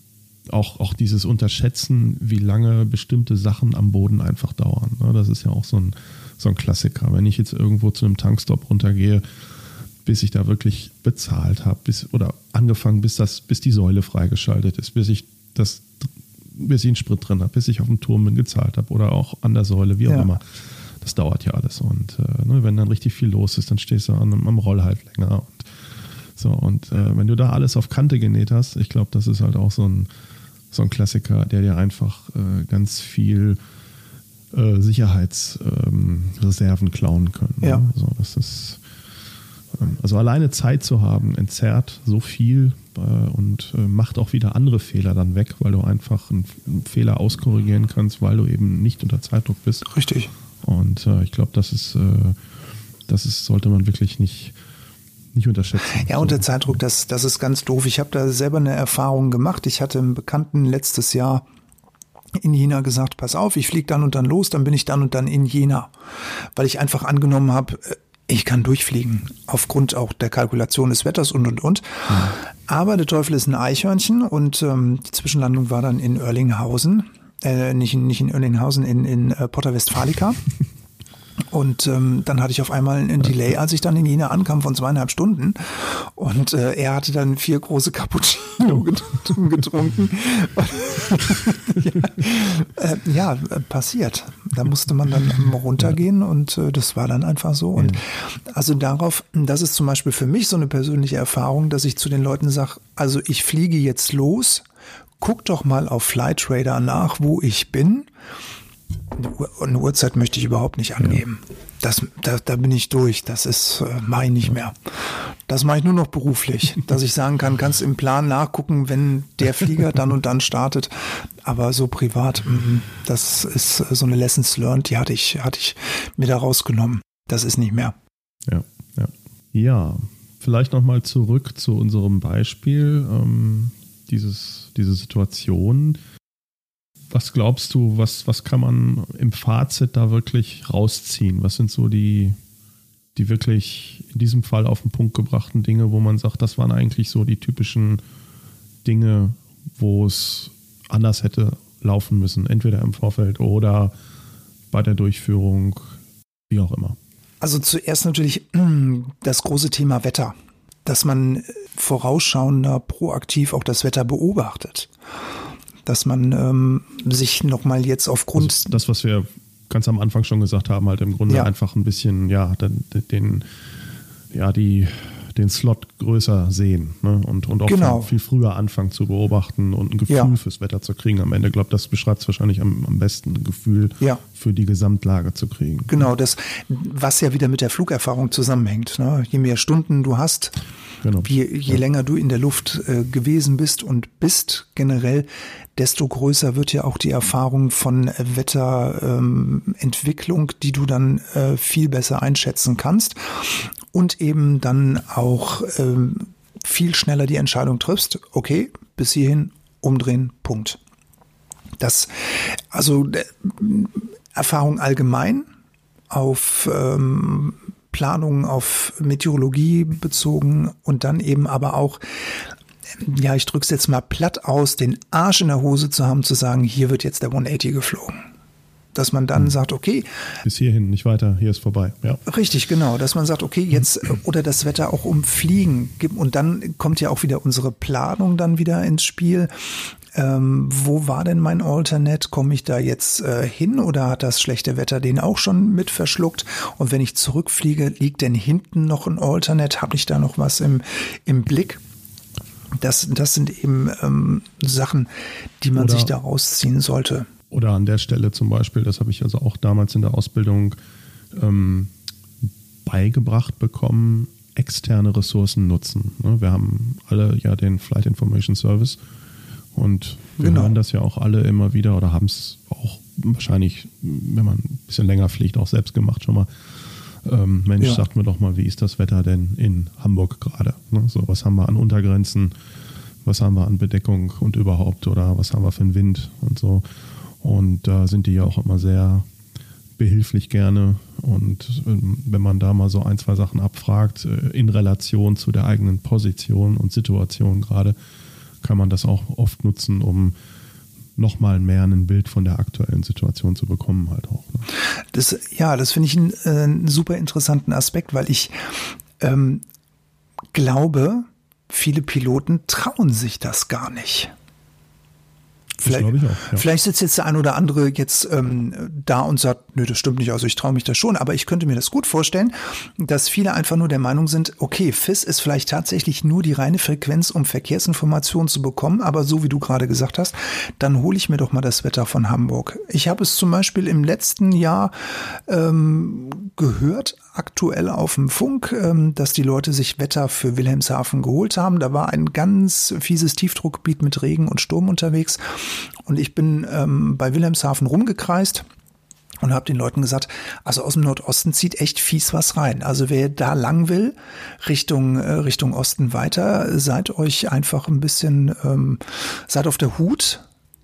auch, auch dieses Unterschätzen, wie lange bestimmte Sachen am Boden einfach dauern. Ne? Das ist ja auch so ein, so ein Klassiker. Wenn ich jetzt irgendwo zu einem Tankstop runtergehe, bis ich da wirklich bezahlt habe, bis oder angefangen, bis das, bis die Säule freigeschaltet ist, bis ich das, bis ich einen Sprit drin habe, bis ich auf dem Turm bin gezahlt habe oder auch an der Säule, wie auch ja. immer. Das dauert ja alles. Und äh, ne, wenn dann richtig viel los ist, dann stehst du an, am Roll halt länger. Und so, und äh, wenn du da alles auf Kante genäht hast, ich glaube, das ist halt auch so ein, so ein Klassiker, der dir einfach äh, ganz viel äh, Sicherheitsreserven ähm, klauen können. Ne? Ja. Also das ist ähm, also alleine Zeit zu haben, entzerrt so viel äh, und äh, macht auch wieder andere Fehler dann weg, weil du einfach einen, einen Fehler auskorrigieren kannst, weil du eben nicht unter Zeitdruck bist. Richtig. Und äh, ich glaube, das ist, äh, das ist, sollte man wirklich nicht, nicht unterschätzen. Ja, unter so. Zeitdruck, das, das ist ganz doof. Ich habe da selber eine Erfahrung gemacht. Ich hatte einen Bekannten letztes Jahr in Jena gesagt, pass auf, ich fliege dann und dann los, dann bin ich dann und dann in Jena. Weil ich einfach angenommen habe, äh, ich kann durchfliegen, aufgrund auch der Kalkulation des Wetters und und und. Mhm. Aber der Teufel ist ein Eichhörnchen und ähm, die Zwischenlandung war dann in Oerlinghausen, äh, nicht, in, nicht in Oerlinghausen, in, in äh, Potter Westfalica. Und ähm, dann hatte ich auf einmal ein Delay, als ich dann in Jena ankam von zweieinhalb Stunden. Und äh, er hatte dann vier große Cappuccino getrunken. ja, äh, ja, passiert. Da musste man dann runtergehen und äh, das war dann einfach so. Und also darauf, das ist zum Beispiel für mich so eine persönliche Erfahrung, dass ich zu den Leuten sage, also ich fliege jetzt los, guck doch mal auf Flightradar nach, wo ich bin eine Uhrzeit möchte ich überhaupt nicht angeben. Ja. Das, da, da bin ich durch. Das ist äh, mache ich nicht mehr. Das mache ich nur noch beruflich, dass ich sagen kann, kannst im Plan nachgucken, wenn der Flieger dann und dann startet. Aber so privat, mh, das ist so eine Lessons learned, die hatte ich, hatte ich mir da rausgenommen. Das ist nicht mehr. Ja, ja. Ja, vielleicht nochmal zurück zu unserem Beispiel. Ähm, dieses, diese Situation was glaubst du, was, was kann man im Fazit da wirklich rausziehen? Was sind so die, die wirklich in diesem Fall auf den Punkt gebrachten Dinge, wo man sagt, das waren eigentlich so die typischen Dinge, wo es anders hätte laufen müssen, entweder im Vorfeld oder bei der Durchführung, wie auch immer? Also zuerst natürlich das große Thema Wetter, dass man vorausschauender proaktiv auch das Wetter beobachtet dass man ähm, sich nochmal jetzt aufgrund. Also das, was wir ganz am Anfang schon gesagt haben, halt im Grunde ja. einfach ein bisschen, ja, den, den ja, die, den Slot größer sehen ne? und, und auch genau. viel, früher anfangen zu beobachten und ein Gefühl ja. fürs Wetter zu kriegen. Am Ende, ich glaube, das beschreibt es wahrscheinlich am, am besten, ein Gefühl ja. Für die Gesamtlage zu kriegen. Genau, das, was ja wieder mit der Flugerfahrung zusammenhängt. Ne? Je mehr Stunden du hast, genau. je, je ja. länger du in der Luft äh, gewesen bist und bist generell, desto größer wird ja auch die Erfahrung von Wetterentwicklung, ähm, die du dann äh, viel besser einschätzen kannst und eben dann auch ähm, viel schneller die Entscheidung triffst, okay, bis hierhin umdrehen, Punkt. Das, also äh, Erfahrung allgemein auf ähm, Planungen auf Meteorologie bezogen und dann eben aber auch ja, ich drück's jetzt mal platt aus, den Arsch in der Hose zu haben, zu sagen, hier wird jetzt der 180 geflogen. Dass man dann mhm. sagt, okay. Bis hierhin, nicht weiter, hier ist vorbei. Ja. Richtig, genau. Dass man sagt, okay, jetzt, oder das Wetter auch umfliegen. Und dann kommt ja auch wieder unsere Planung dann wieder ins Spiel. Ähm, wo war denn mein Alternate? Komme ich da jetzt äh, hin oder hat das schlechte Wetter den auch schon mit verschluckt? Und wenn ich zurückfliege, liegt denn hinten noch ein Alternate? Habe ich da noch was im, im Blick? Das, das sind eben ähm, Sachen, die man oder, sich da rausziehen sollte. Oder an der Stelle zum Beispiel, das habe ich also auch damals in der Ausbildung ähm, beigebracht bekommen, externe Ressourcen nutzen. Ne? Wir haben alle ja den Flight Information Service und wir genau. hören das ja auch alle immer wieder oder haben es auch wahrscheinlich, wenn man ein bisschen länger fliegt, auch selbst gemacht schon mal ähm, Mensch, ja. sagt mir doch mal, wie ist das Wetter denn in Hamburg gerade? Ne? So, was haben wir an Untergrenzen? Was haben wir an Bedeckung und überhaupt? Oder was haben wir für einen Wind und so? Und da sind die ja auch immer sehr behilflich gerne. Und ähm, wenn man da mal so ein, zwei Sachen abfragt, äh, in Relation zu der eigenen Position und Situation gerade, kann man das auch oft nutzen, um nochmal mehr ein Bild von der aktuellen Situation zu bekommen halt auch. Ne? Das, ja, das finde ich einen, äh, einen, super interessanten Aspekt, weil ich ähm, glaube, viele Piloten trauen sich das gar nicht. Vielleicht, ich auch, ja. vielleicht sitzt jetzt der ein oder andere jetzt ähm, da und sagt, nö, das stimmt nicht, also ich traue mich das schon, aber ich könnte mir das gut vorstellen, dass viele einfach nur der Meinung sind, okay, FIS ist vielleicht tatsächlich nur die reine Frequenz, um Verkehrsinformationen zu bekommen, aber so wie du gerade gesagt hast, dann hole ich mir doch mal das Wetter von Hamburg. Ich habe es zum Beispiel im letzten Jahr ähm, gehört, aktuell auf dem Funk, ähm, dass die Leute sich Wetter für Wilhelmshaven geholt haben. Da war ein ganz fieses Tiefdruckgebiet mit Regen und Sturm unterwegs. Und ich bin ähm, bei Wilhelmshaven rumgekreist und habe den Leuten gesagt, also aus dem Nordosten zieht echt fies was rein. Also wer da lang will, Richtung äh, Richtung Osten weiter, seid euch einfach ein bisschen, ähm, seid auf der Hut,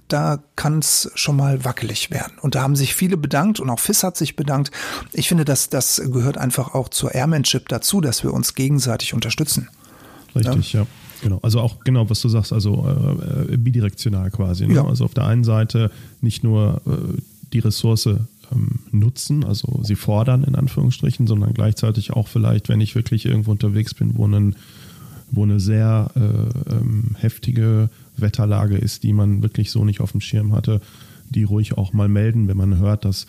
da kann es schon mal wackelig werden. Und da haben sich viele bedankt und auch FIS hat sich bedankt. Ich finde, dass das gehört einfach auch zur Airmanship dazu, dass wir uns gegenseitig unterstützen. Richtig, ja. ja. Genau, also auch genau, was du sagst, also äh, bidirektional quasi. Ne? Ja. Also auf der einen Seite nicht nur äh, die Ressource ähm, nutzen, also sie fordern in Anführungsstrichen, sondern gleichzeitig auch vielleicht, wenn ich wirklich irgendwo unterwegs bin, wo, einen, wo eine sehr äh, ähm, heftige Wetterlage ist, die man wirklich so nicht auf dem Schirm hatte, die ruhig auch mal melden, wenn man hört, dass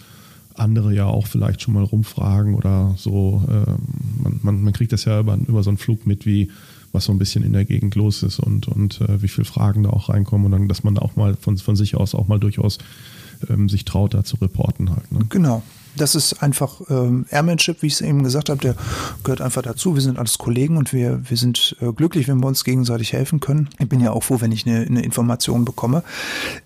andere ja auch vielleicht schon mal rumfragen oder so. Äh, man, man, man, kriegt das ja über, über so einen Flug mit, wie was so ein bisschen in der Gegend los ist und, und äh, wie viele Fragen da auch reinkommen und dann, dass man auch mal von, von sich aus auch mal durchaus ähm, sich traut, da zu reporten halt. Ne? Genau das ist einfach ähm, Airmanship, wie ich es eben gesagt habe, der gehört einfach dazu. Wir sind alles Kollegen und wir, wir sind äh, glücklich, wenn wir uns gegenseitig helfen können. Ich bin ja auch froh, wenn ich eine, eine Information bekomme,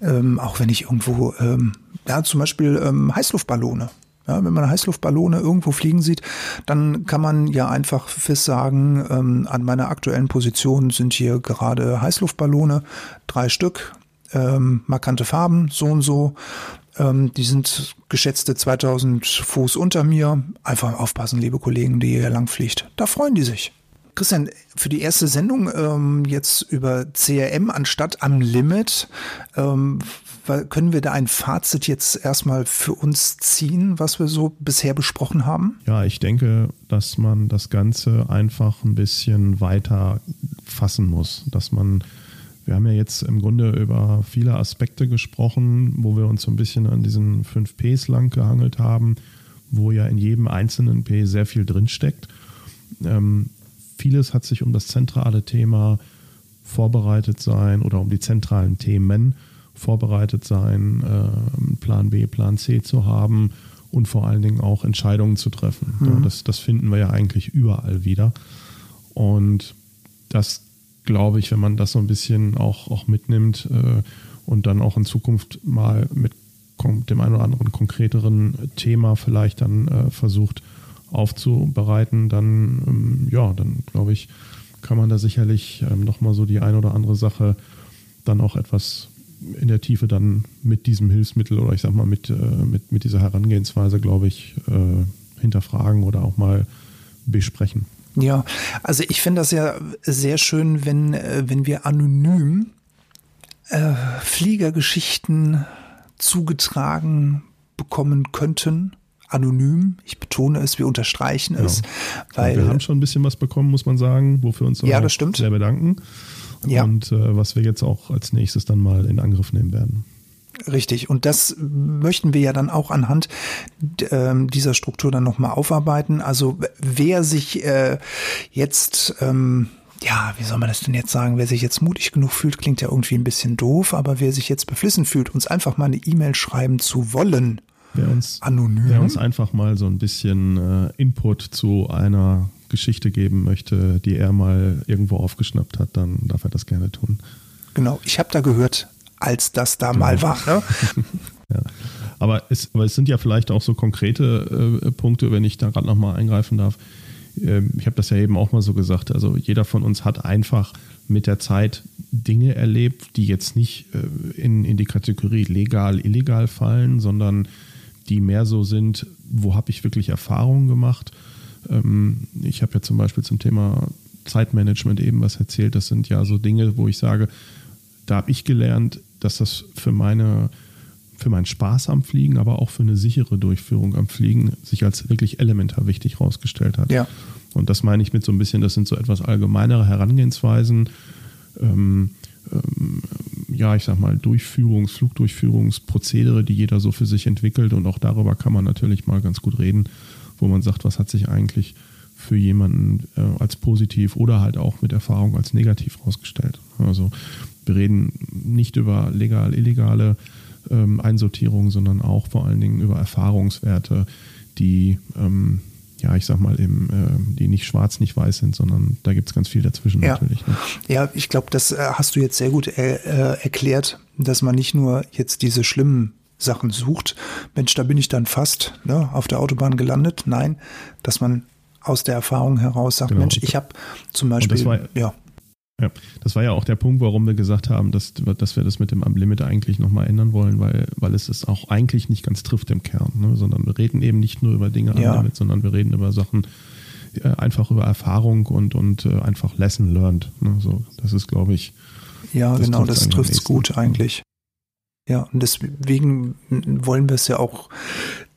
ähm, auch wenn ich irgendwo, ähm, ja, zum Beispiel ähm, Heißluftballone. Ja, wenn man Heißluftballone irgendwo fliegen sieht, dann kann man ja einfach fest sagen, ähm, an meiner aktuellen Position sind hier gerade Heißluftballone, drei Stück, ähm, markante Farben, so und so. Ähm, die sind geschätzte 2000 Fuß unter mir. Einfach aufpassen, liebe Kollegen, die hier lang fliegt. Da freuen die sich. Christian, für die erste Sendung ähm, jetzt über CRM anstatt am Limit, ähm, können wir da ein Fazit jetzt erstmal für uns ziehen, was wir so bisher besprochen haben? Ja, ich denke, dass man das Ganze einfach ein bisschen weiter fassen muss, dass man wir haben ja jetzt im Grunde über viele Aspekte gesprochen, wo wir uns so ein bisschen an diesen 5 Ps lang gehangelt haben, wo ja in jedem einzelnen P sehr viel drinsteckt. Ähm, vieles hat sich um das zentrale Thema vorbereitet sein oder um die zentralen Themen vorbereitet sein, äh, Plan B, Plan C zu haben und vor allen Dingen auch Entscheidungen zu treffen. Mhm. Das, das finden wir ja eigentlich überall wieder. Und das glaube ich, wenn man das so ein bisschen auch, auch mitnimmt äh, und dann auch in Zukunft mal mit dem einen oder anderen konkreteren Thema vielleicht dann äh, versucht aufzubereiten, dann ähm, ja, dann glaube ich, kann man da sicherlich ähm, nochmal so die eine oder andere Sache dann auch etwas in der Tiefe dann mit diesem Hilfsmittel oder ich sag mal mit, äh, mit, mit dieser Herangehensweise, glaube ich, äh, hinterfragen oder auch mal besprechen. Ja, also ich finde das ja sehr schön, wenn, äh, wenn wir anonym äh, Fliegergeschichten zugetragen bekommen könnten. Anonym, ich betone es, wir unterstreichen genau. es. Weil, wir haben schon ein bisschen was bekommen, muss man sagen, wofür uns ja, das stimmt. sehr bedanken. Ja. Und äh, was wir jetzt auch als nächstes dann mal in Angriff nehmen werden. Richtig. Und das möchten wir ja dann auch anhand äh, dieser Struktur dann nochmal aufarbeiten. Also wer sich äh, jetzt, ähm, ja, wie soll man das denn jetzt sagen, wer sich jetzt mutig genug fühlt, klingt ja irgendwie ein bisschen doof, aber wer sich jetzt beflissen fühlt, uns einfach mal eine E-Mail schreiben zu wollen, wer uns, anonym. Wer uns einfach mal so ein bisschen äh, Input zu einer Geschichte geben möchte, die er mal irgendwo aufgeschnappt hat, dann darf er das gerne tun. Genau, ich habe da gehört, als das da genau. mal war. Ne? ja. Aber es, aber es sind ja vielleicht auch so konkrete äh, Punkte, wenn ich da gerade nochmal eingreifen darf. Ähm, ich habe das ja eben auch mal so gesagt. Also jeder von uns hat einfach mit der Zeit Dinge erlebt, die jetzt nicht äh, in, in die Kategorie legal, illegal fallen, sondern die mehr so sind, wo habe ich wirklich Erfahrungen gemacht. Ähm, ich habe ja zum Beispiel zum Thema Zeitmanagement eben was erzählt. Das sind ja so Dinge, wo ich sage, da habe ich gelernt, dass das für meine für meinen Spaß am Fliegen, aber auch für eine sichere Durchführung am Fliegen sich als wirklich elementar wichtig herausgestellt hat. Ja. Und das meine ich mit so ein bisschen, das sind so etwas allgemeinere Herangehensweisen. Ähm, ähm, ja, ich sag mal, Durchführungs-, Flugdurchführungsprozedere, die jeder so für sich entwickelt. Und auch darüber kann man natürlich mal ganz gut reden, wo man sagt, was hat sich eigentlich für jemanden äh, als positiv oder halt auch mit Erfahrung als negativ herausgestellt. Also wir reden nicht über legal, illegale ähm, Einsortierung, sondern auch vor allen Dingen über Erfahrungswerte, die ähm, ja, ich sag mal, eben, äh, die nicht schwarz, nicht weiß sind, sondern da gibt es ganz viel dazwischen ja. natürlich. Ne? Ja, ich glaube, das äh, hast du jetzt sehr gut äh, äh, erklärt, dass man nicht nur jetzt diese schlimmen Sachen sucht, Mensch, da bin ich dann fast ne, auf der Autobahn gelandet. Nein, dass man aus der Erfahrung heraus sagt, genau. Mensch, ich habe zum Beispiel, war, ja. Ja, das war ja auch der Punkt, warum wir gesagt haben, dass, dass wir das mit dem Limit eigentlich nochmal ändern wollen, weil, weil es es auch eigentlich nicht ganz trifft im Kern, ne? sondern wir reden eben nicht nur über Dinge ja. am Limit, sondern wir reden über Sachen, äh, einfach über Erfahrung und, und äh, einfach Lesson learned. Ne? So, das ist, glaube ich. Ja, das genau, das trifft es gut eigentlich. Ja, und deswegen wollen wir es ja auch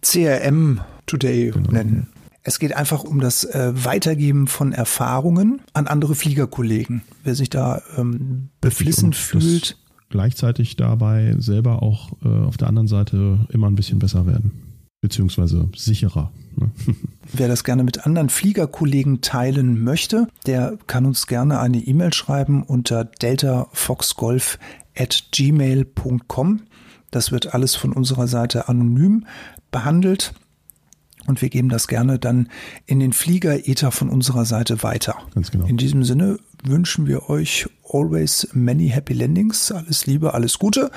CRM Today genau. nennen. Es geht einfach um das äh, Weitergeben von Erfahrungen an andere Fliegerkollegen. Wer sich da ähm, beflissen fühlt. Gleichzeitig dabei selber auch äh, auf der anderen Seite immer ein bisschen besser werden. Beziehungsweise sicherer. Ne? Wer das gerne mit anderen Fliegerkollegen teilen möchte, der kann uns gerne eine E-Mail schreiben unter deltafoxgolf at gmail.com. Das wird alles von unserer Seite anonym behandelt. Und wir geben das gerne dann in den Flieger-Ether von unserer Seite weiter. Ganz genau. In diesem Sinne wünschen wir euch always many happy landings. Alles Liebe, alles Gute.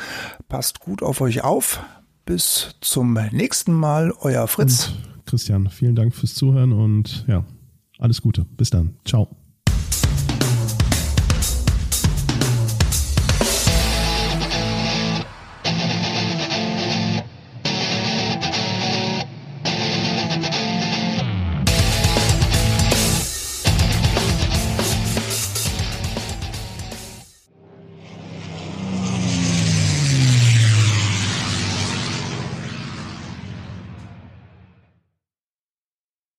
Passt gut auf euch auf. Bis zum nächsten Mal, euer Fritz. Und Christian, vielen Dank fürs Zuhören und ja, alles Gute. Bis dann. Ciao.